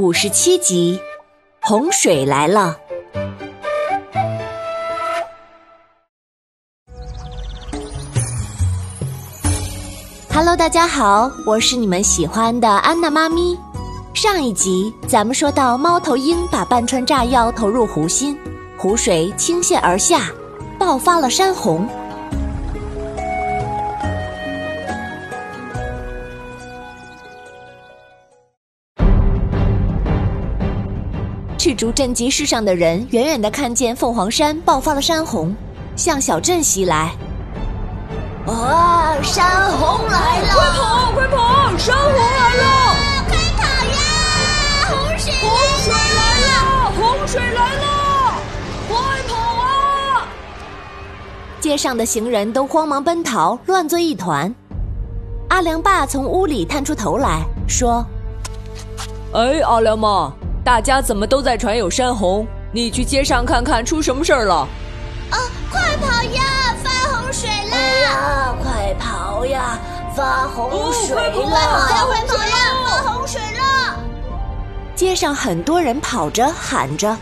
五十七集，洪水来了。Hello，大家好，我是你们喜欢的安娜妈咪。上一集咱们说到，猫头鹰把半串炸药投入湖心，湖水倾泻而下，爆发了山洪。赤竹镇集市上的人远远的看见凤凰山爆发了山洪，向小镇袭来。哇！山洪来了！快跑！快跑！山洪来了！快跑呀！洪水！洪水来了！洪水来了！快跑啊！街上的行人都慌忙奔逃，乱作一团。阿良爸从屋里探出头来说：“哎，阿良妈。”大家怎么都在传有山洪？你去街上看看，出什么事儿了？啊！快跑呀！发洪水啦！哎呀！快跑呀！发洪水了！快跑！快跑呀！发洪水了！街上很多人跑着喊着，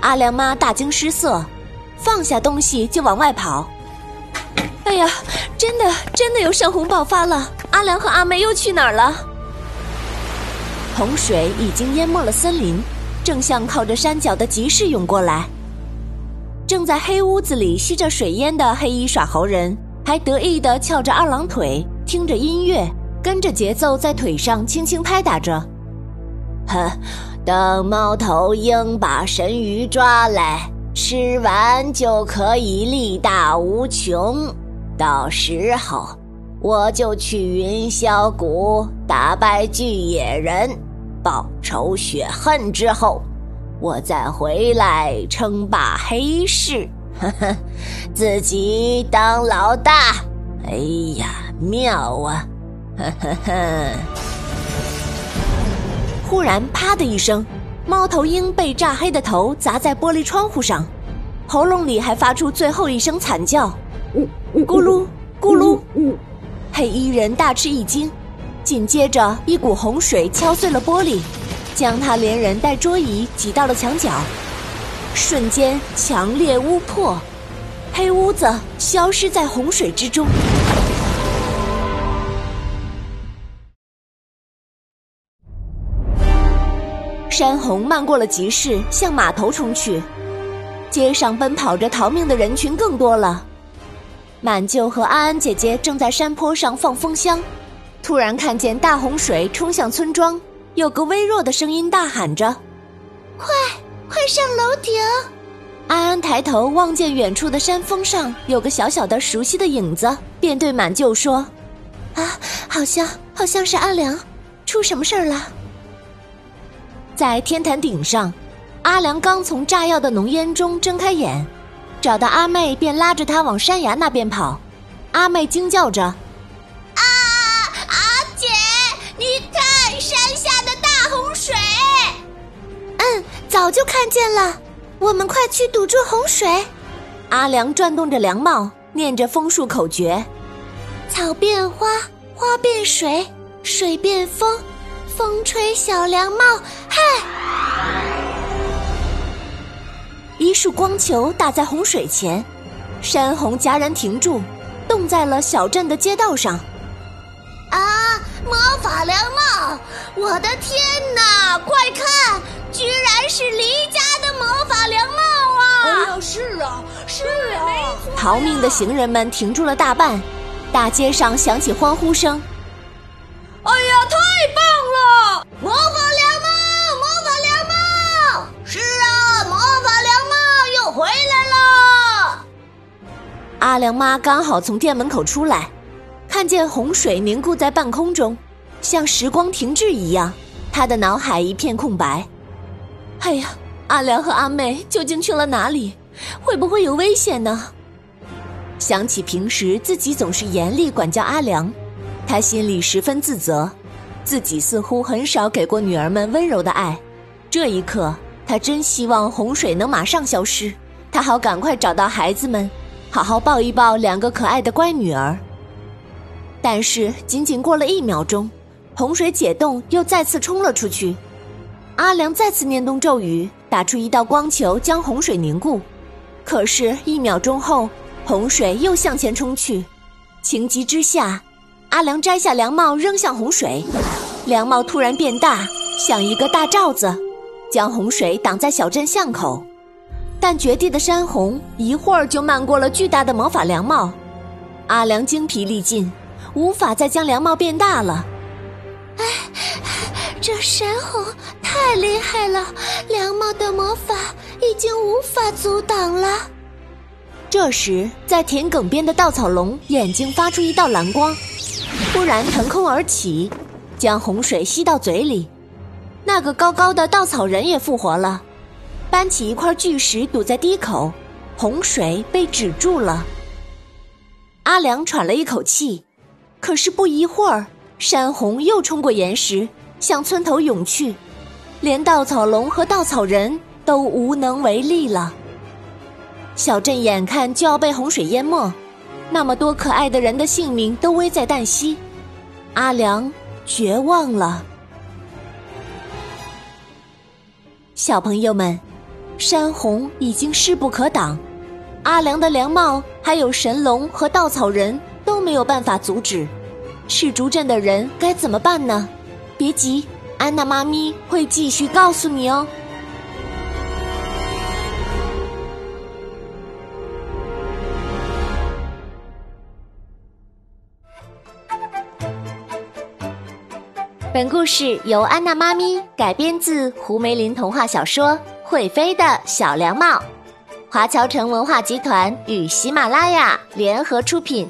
阿良妈大惊失色，放下东西就往外跑。哎呀！真的真的有山洪爆发了！阿良和阿妹又去哪儿了？洪水已经淹没了森林，正向靠着山脚的集市涌过来。正在黑屋子里吸着水烟的黑衣耍猴人，还得意地翘着二郎腿，听着音乐，跟着节奏在腿上轻轻拍打着。哼，等猫头鹰把神鱼抓来，吃完就可以力大无穷。到时候，我就去云霄谷打败巨野人。报仇雪恨之后，我再回来称霸黑市，呵呵，自己当老大。哎呀，妙啊！呵呵呵。忽然，啪的一声，猫头鹰被炸黑的头砸在玻璃窗户上，喉咙里还发出最后一声惨叫，咕噜咕噜。黑衣人大吃一惊。紧接着，一股洪水敲碎了玻璃，将他连人带桌椅挤到了墙角。瞬间，强烈屋破，黑屋子消失在洪水之中。山洪漫过了集市，向码头冲去。街上奔跑着逃命的人群更多了。满舅和安安姐姐正在山坡上放风箱。突然看见大洪水冲向村庄，有个微弱的声音大喊着：“快，快上楼顶！”安安抬头望见远处的山峰上有个小小的熟悉的影子，便对满舅说：“啊，好像好像是阿良，出什么事儿了？”在天坛顶上，阿良刚从炸药的浓烟中睁开眼，找到阿妹，便拉着她往山崖那边跑。阿妹惊叫着。啊，阿姐，你看山下的大洪水！”“嗯早就看见了，我们快去堵住洪水！阿良转动着凉帽，念着风术口诀：草变花，花变水，水变风，风吹小凉帽，嗨！一束光球打在洪水前，山洪戛然停住，冻在了小镇的街道上。啊！魔法凉帽！我的天哪！快看！居然是离家的魔法凉帽啊！哎呀，是啊，是啊！逃命的行人们停住了大半，大街上响起欢呼声。哎呀，太棒了！魔法阿良妈刚好从店门口出来，看见洪水凝固在半空中，像时光停滞一样，她的脑海一片空白。哎呀，阿良和阿妹究竟去了哪里？会不会有危险呢？想起平时自己总是严厉管教阿良，他心里十分自责，自己似乎很少给过女儿们温柔的爱。这一刻，他真希望洪水能马上消失，他好赶快找到孩子们，好好抱一抱两个可爱的乖女儿。但是，仅仅过了一秒钟，洪水解冻，又再次冲了出去。阿良再次念动咒语，打出一道光球，将洪水凝固。可是，一秒钟后，洪水又向前冲去。情急之下，阿良摘下凉帽扔向洪水，凉帽突然变大，像一个大罩子，将洪水挡在小镇巷口。但绝地的山洪一会儿就漫过了巨大的魔法凉帽，阿良精疲力尽，无法再将凉帽变大了。哎，这山洪太厉害了，凉帽的魔法已经无法阻挡了。这时，在田埂边的稻草龙眼睛发出一道蓝光，突然腾空而起，将洪水吸到嘴里。那个高高的稻草人也复活了，搬起一块巨石堵在堤口，洪水被止住了。阿良喘了一口气，可是不一会儿。山洪又冲过岩石，向村头涌去，连稻草龙和稻草人都无能为力了。小镇眼看就要被洪水淹没，那么多可爱的人的性命都危在旦夕，阿良绝望了。小朋友们，山洪已经势不可挡，阿良的凉帽还有神龙和稻草人都没有办法阻止。赤竹镇的人该怎么办呢？别急，安娜妈咪会继续告诉你哦。本故事由安娜妈咪改编自胡梅林童话小说《会飞的小凉帽》，华侨城文化集团与喜马拉雅联合出品。